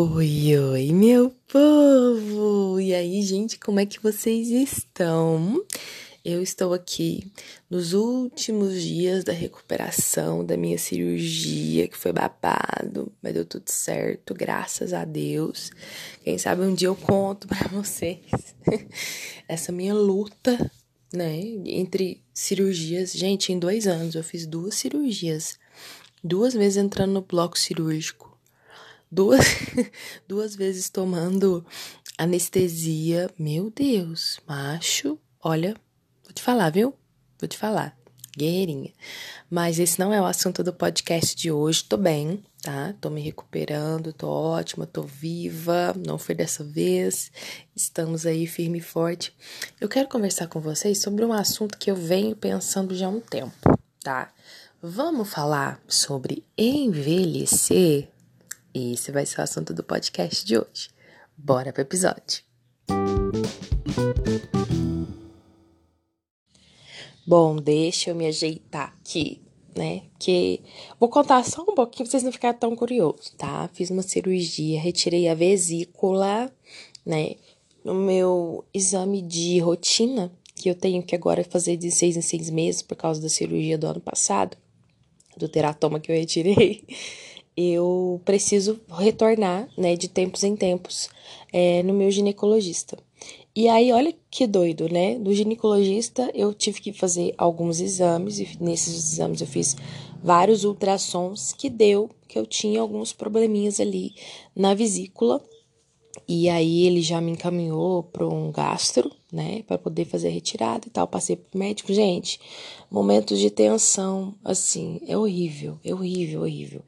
Oi, oi, meu povo! E aí, gente, como é que vocês estão? Eu estou aqui nos últimos dias da recuperação da minha cirurgia, que foi babado, mas deu tudo certo, graças a Deus. Quem sabe um dia eu conto para vocês essa minha luta, né, entre cirurgias. Gente, em dois anos eu fiz duas cirurgias, duas vezes entrando no bloco cirúrgico duas, duas vezes tomando anestesia. Meu Deus, macho, olha, vou te falar, viu? Vou te falar. Guerreirinha. Mas esse não é o assunto do podcast de hoje. Tô bem, tá? Tô me recuperando, tô ótima, tô viva. Não foi dessa vez. Estamos aí firme e forte. Eu quero conversar com vocês sobre um assunto que eu venho pensando já há um tempo, tá? Vamos falar sobre envelhecer esse vai ser o assunto do podcast de hoje. Bora pro episódio. Bom, deixa eu me ajeitar aqui, né? Que vou contar só um pouquinho pra vocês não ficarem tão curiosos, tá? Fiz uma cirurgia, retirei a vesícula, né? No meu exame de rotina, que eu tenho que agora fazer de seis em seis meses por causa da cirurgia do ano passado, do teratoma que eu retirei eu preciso retornar, né, de tempos em tempos, é, no meu ginecologista. E aí, olha que doido, né? Do ginecologista eu tive que fazer alguns exames, e nesses exames eu fiz vários ultrassons que deu que eu tinha alguns probleminhas ali na vesícula. E aí ele já me encaminhou para um gastro, né, para poder fazer a retirada e tal. Passei pro médico, gente. Momentos de tensão, assim, é horrível, é horrível, horrível.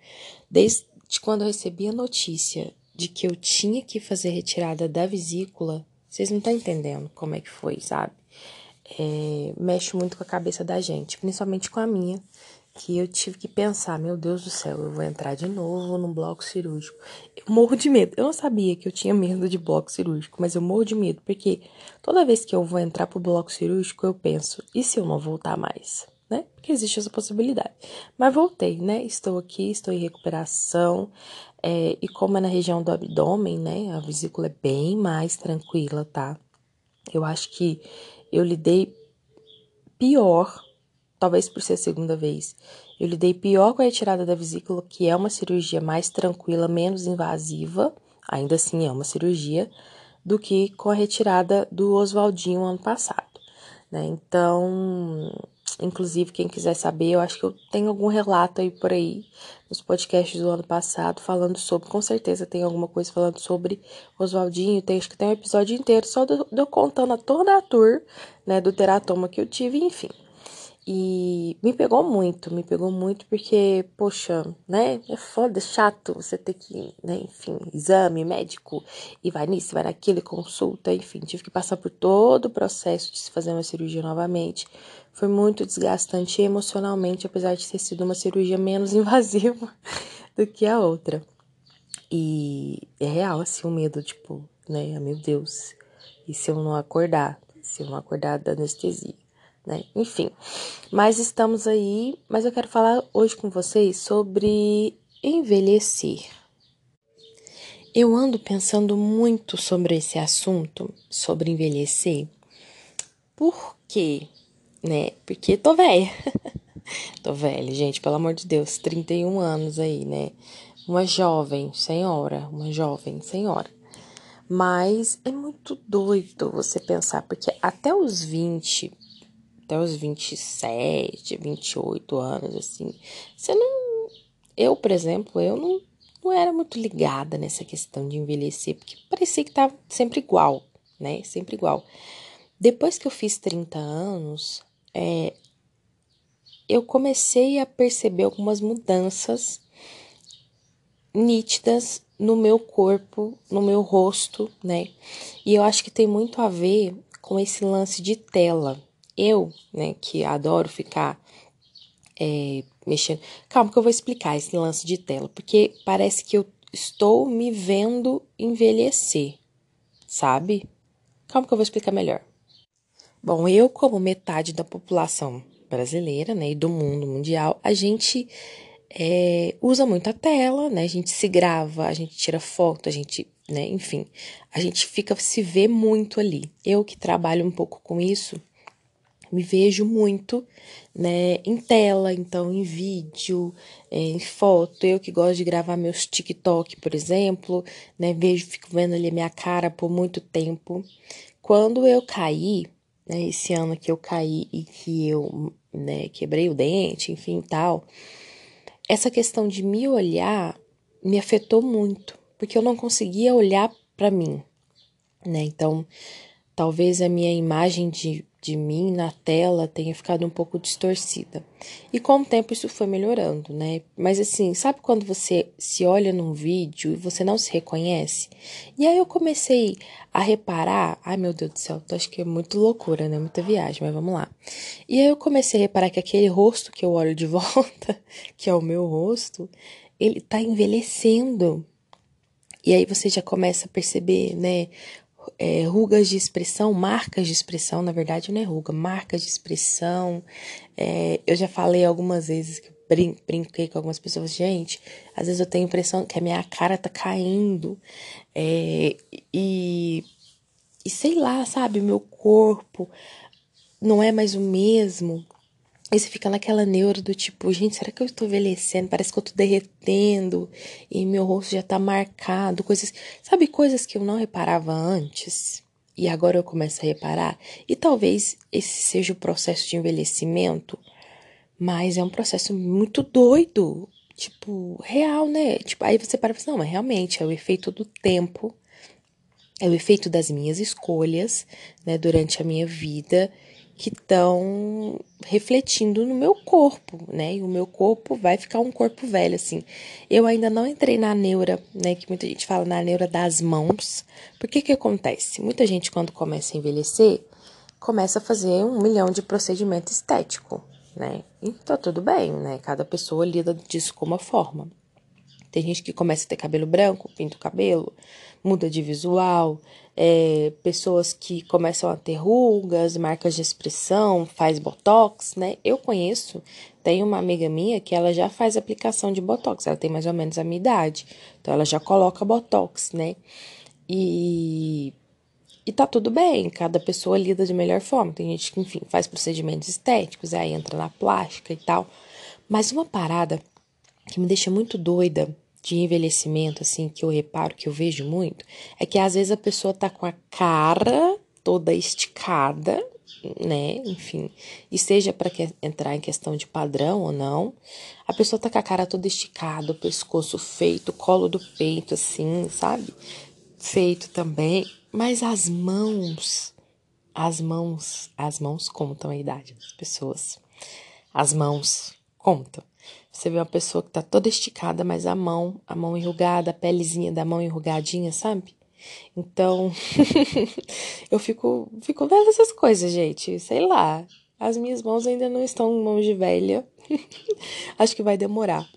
Desde quando eu recebi a notícia de que eu tinha que fazer retirada da vesícula, vocês não estão entendendo como é que foi, sabe? É, mexe muito com a cabeça da gente, principalmente com a minha, que eu tive que pensar, meu Deus do céu, eu vou entrar de novo no bloco cirúrgico. Eu morro de medo. Eu não sabia que eu tinha medo de bloco cirúrgico, mas eu morro de medo, porque toda vez que eu vou entrar pro bloco cirúrgico, eu penso, e se eu não voltar mais? Né? Porque existe essa possibilidade. Mas voltei, né? Estou aqui, estou em recuperação. É, e como é na região do abdômen, né? A vesícula é bem mais tranquila, tá? Eu acho que eu lidei pior, talvez por ser a segunda vez. Eu lidei pior com a retirada da vesícula, que é uma cirurgia mais tranquila, menos invasiva. Ainda assim, é uma cirurgia, do que com a retirada do Oswaldinho ano passado. Né? Então, Inclusive, quem quiser saber, eu acho que eu tenho algum relato aí por aí nos podcasts do ano passado falando sobre, com certeza tem alguma coisa falando sobre Oswaldinho. Tem, acho que tem um episódio inteiro só de eu contando a toda a tour, né, do teratoma que eu tive, enfim. E me pegou muito, me pegou muito porque, poxa, né? É foda, é chato você ter que, né? Enfim, exame médico e vai nisso, vai naquilo, consulta, enfim. Tive que passar por todo o processo de se fazer uma cirurgia novamente. Foi muito desgastante emocionalmente, apesar de ter sido uma cirurgia menos invasiva do que a outra. E é real, assim, o medo, tipo, né? Meu Deus, e se eu não acordar? Se eu não acordar da anestesia? né? Enfim, mas estamos aí. Mas eu quero falar hoje com vocês sobre envelhecer. Eu ando pensando muito sobre esse assunto, sobre envelhecer. Por quê? Né? Porque tô velha. tô velha, gente, pelo amor de Deus, 31 anos aí, né? Uma jovem senhora, uma jovem senhora. Mas é muito doido você pensar, porque até os 20, até os 27, 28 anos, assim, você não. Eu, por exemplo, eu não, não era muito ligada nessa questão de envelhecer, porque parecia que tava sempre igual, né? Sempre igual. Depois que eu fiz 30 anos, é, eu comecei a perceber algumas mudanças nítidas no meu corpo, no meu rosto, né? E eu acho que tem muito a ver com esse lance de tela, eu, né, que adoro ficar é, mexendo. Calma, que eu vou explicar esse lance de tela, porque parece que eu estou me vendo envelhecer, sabe? Calma, que eu vou explicar melhor. Bom, eu, como metade da população brasileira, né, e do mundo mundial, a gente é, usa muito a tela, né? A gente se grava, a gente tira foto, a gente, né? Enfim, a gente fica se vê muito ali. Eu que trabalho um pouco com isso, me vejo muito, né, em tela, então em vídeo, é, em foto. Eu que gosto de gravar meus TikTok, por exemplo, né, vejo, fico vendo ali a minha cara por muito tempo. Quando eu caí, né, esse ano que eu caí e que eu, né, quebrei o dente, enfim, tal, essa questão de me olhar me afetou muito, porque eu não conseguia olhar para mim, né? Então, talvez a minha imagem de de mim na tela tenha ficado um pouco distorcida. E com o tempo isso foi melhorando, né? Mas assim, sabe quando você se olha num vídeo e você não se reconhece? E aí eu comecei a reparar, ai meu Deus do céu, acho que é muito loucura, né? Muita viagem, mas vamos lá. E aí eu comecei a reparar que aquele rosto que eu olho de volta, que é o meu rosto, ele tá envelhecendo. E aí você já começa a perceber, né, é, rugas de expressão, marcas de expressão, na verdade não é ruga, marcas de expressão. É, eu já falei algumas vezes que brin brinquei com algumas pessoas, gente, às vezes eu tenho a impressão que a minha cara tá caindo. É, e, e sei lá, sabe, meu corpo não é mais o mesmo. Aí você fica naquela neura do tipo, gente, será que eu estou envelhecendo? Parece que eu estou derretendo e meu rosto já está marcado, coisas, sabe, coisas que eu não reparava antes e agora eu começo a reparar. E talvez esse seja o processo de envelhecimento, mas é um processo muito doido, tipo, real, né? Tipo, aí você para e fala, não, mas realmente é o efeito do tempo, é o efeito das minhas escolhas, né, durante a minha vida que estão refletindo no meu corpo, né? E o meu corpo vai ficar um corpo velho, assim. Eu ainda não entrei na neura, né? Que muita gente fala na neura das mãos. Por que que acontece? Muita gente, quando começa a envelhecer, começa a fazer um milhão de procedimento estético, né? E tá tudo bem, né? Cada pessoa lida disso com uma forma. Tem gente que começa a ter cabelo branco, pinta o cabelo, muda de visual, é, pessoas que começam a ter rugas, marcas de expressão, faz botox, né? Eu conheço, tem uma amiga minha que ela já faz aplicação de botox, ela tem mais ou menos a minha idade, então ela já coloca botox, né? E e tá tudo bem, cada pessoa lida de melhor forma. Tem gente que, enfim, faz procedimentos estéticos, aí entra na plástica e tal. Mas uma parada que me deixa muito doida de envelhecimento, assim, que eu reparo, que eu vejo muito, é que às vezes a pessoa tá com a cara toda esticada, né? Enfim, e seja para entrar em questão de padrão ou não, a pessoa tá com a cara toda esticada, o pescoço feito, o colo do peito, assim, sabe? Feito também, mas as mãos, as mãos, as mãos contam a idade das pessoas. As mãos contam. Você vê uma pessoa que tá toda esticada, mas a mão, a mão enrugada, a pelezinha da mão enrugadinha, sabe? Então, eu fico, fico vendo essas coisas, gente. Sei lá. As minhas mãos ainda não estão mãos de velha. Acho que vai demorar.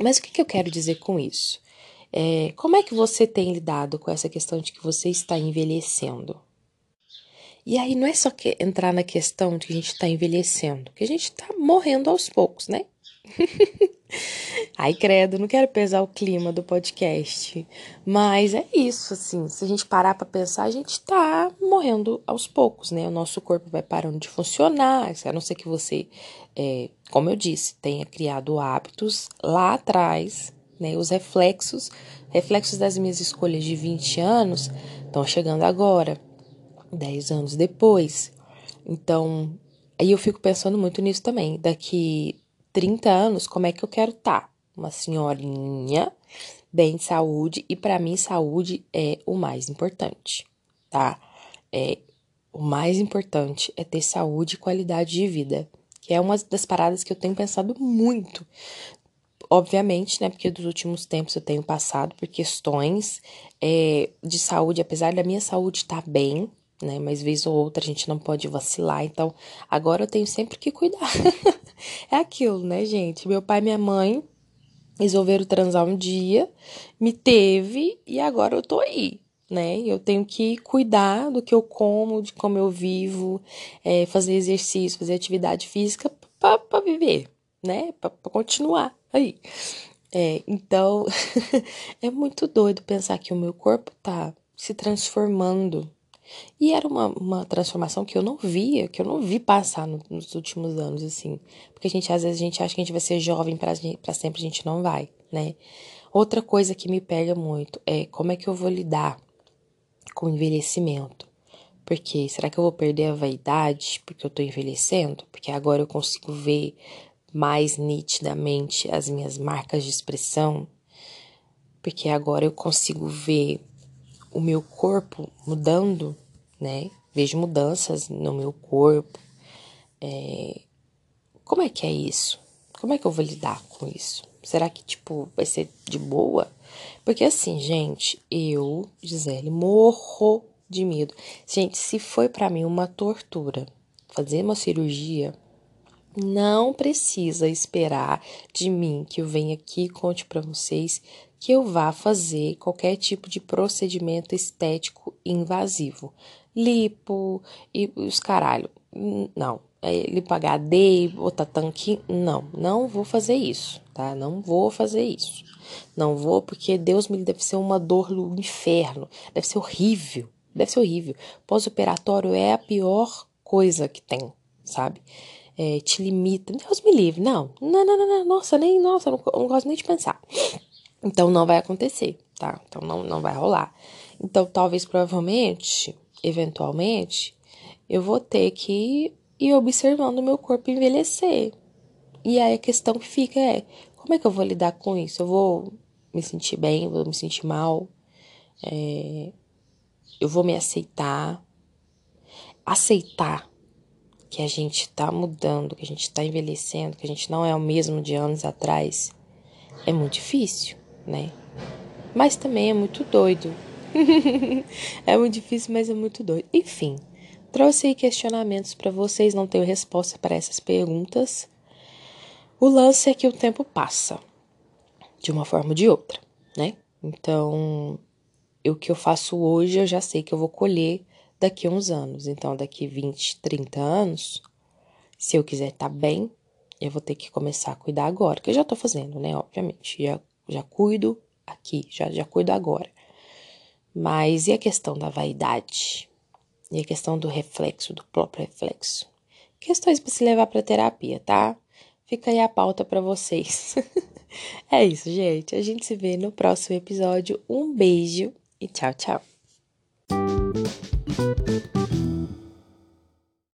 Mas o que, que eu quero dizer com isso? É, como é que você tem lidado com essa questão de que você está envelhecendo? E aí não é só que entrar na questão de que a gente está envelhecendo, que a gente está morrendo aos poucos, né? Ai, credo, não quero pesar o clima do podcast. Mas é isso, assim. Se a gente parar para pensar, a gente tá morrendo aos poucos, né? O nosso corpo vai parando de funcionar. A não ser que você, é, como eu disse, tenha criado hábitos lá atrás, né? Os reflexos, reflexos das minhas escolhas de 20 anos estão chegando agora, 10 anos depois. Então, aí eu fico pensando muito nisso também. Daqui 30 anos, como é que eu quero estar? Tá? Uma senhorinha, bem de saúde, e para mim, saúde é o mais importante, tá? É, o mais importante é ter saúde e qualidade de vida, que é uma das paradas que eu tenho pensado muito. Obviamente, né? Porque dos últimos tempos eu tenho passado por questões é, de saúde, apesar da minha saúde estar tá bem, né? Mas vez ou outra a gente não pode vacilar, então agora eu tenho sempre que cuidar. é aquilo, né, gente? Meu pai e minha mãe resolveram transar um dia, me teve e agora eu tô aí, né? Eu tenho que cuidar do que eu como, de como eu vivo, é, fazer exercício, fazer atividade física para viver, né? Pra continuar aí. É, então, é muito doido pensar que o meu corpo tá se transformando. E era uma, uma transformação que eu não via, que eu não vi passar no, nos últimos anos, assim. Porque a gente, às vezes, a gente acha que a gente vai ser jovem para sempre, a gente não vai, né? Outra coisa que me pega muito é como é que eu vou lidar com o envelhecimento. Porque será que eu vou perder a vaidade porque eu tô envelhecendo? Porque agora eu consigo ver mais nitidamente as minhas marcas de expressão, porque agora eu consigo ver o meu corpo mudando, né? Vejo mudanças no meu corpo. É... Como é que é isso? Como é que eu vou lidar com isso? Será que, tipo, vai ser de boa? Porque assim, gente, eu, Gisele, morro de medo. Gente, se foi para mim uma tortura fazer uma cirurgia, não precisa esperar de mim que eu venha aqui e conte para vocês que eu vá fazer qualquer tipo de procedimento estético invasivo. Lipo e os caralho. Não. É, lipo HD, botar tanque. Não, não vou fazer isso, tá? Não vou fazer isso. Não vou porque Deus me deve ser uma dor no inferno. Deve ser horrível. Deve ser horrível. Pós-operatório é a pior coisa que tem, sabe? é, te limita. Deus me livre. Não, não, não, não, não. nossa, nem, nossa, não, não gosto nem de pensar. Então não vai acontecer, tá? Então não, não vai rolar. Então talvez, provavelmente, eventualmente, eu vou ter que ir observando o meu corpo envelhecer. E aí a questão que fica é: como é que eu vou lidar com isso? Eu vou me sentir bem, vou me sentir mal, é, eu vou me aceitar. Aceitar que a gente está mudando, que a gente está envelhecendo, que a gente não é o mesmo de anos atrás, é muito difícil, né? Mas também é muito doido. é muito difícil, mas é muito doido. Enfim, trouxe aí questionamentos para vocês, não tenho resposta para essas perguntas. O lance é que o tempo passa, de uma forma ou de outra, né? Então, o que eu faço hoje, eu já sei que eu vou colher daqui a uns anos. Então, daqui 20, 30 anos, se eu quiser estar tá bem, eu vou ter que começar a cuidar agora, que eu já tô fazendo, né? Obviamente, já, já cuido aqui, já, já cuido agora. Mas e a questão da vaidade? E a questão do reflexo, do próprio reflexo? Questões para se levar para terapia, tá? Fica aí a pauta para vocês. é isso, gente. A gente se vê no próximo episódio. Um beijo e tchau, tchau.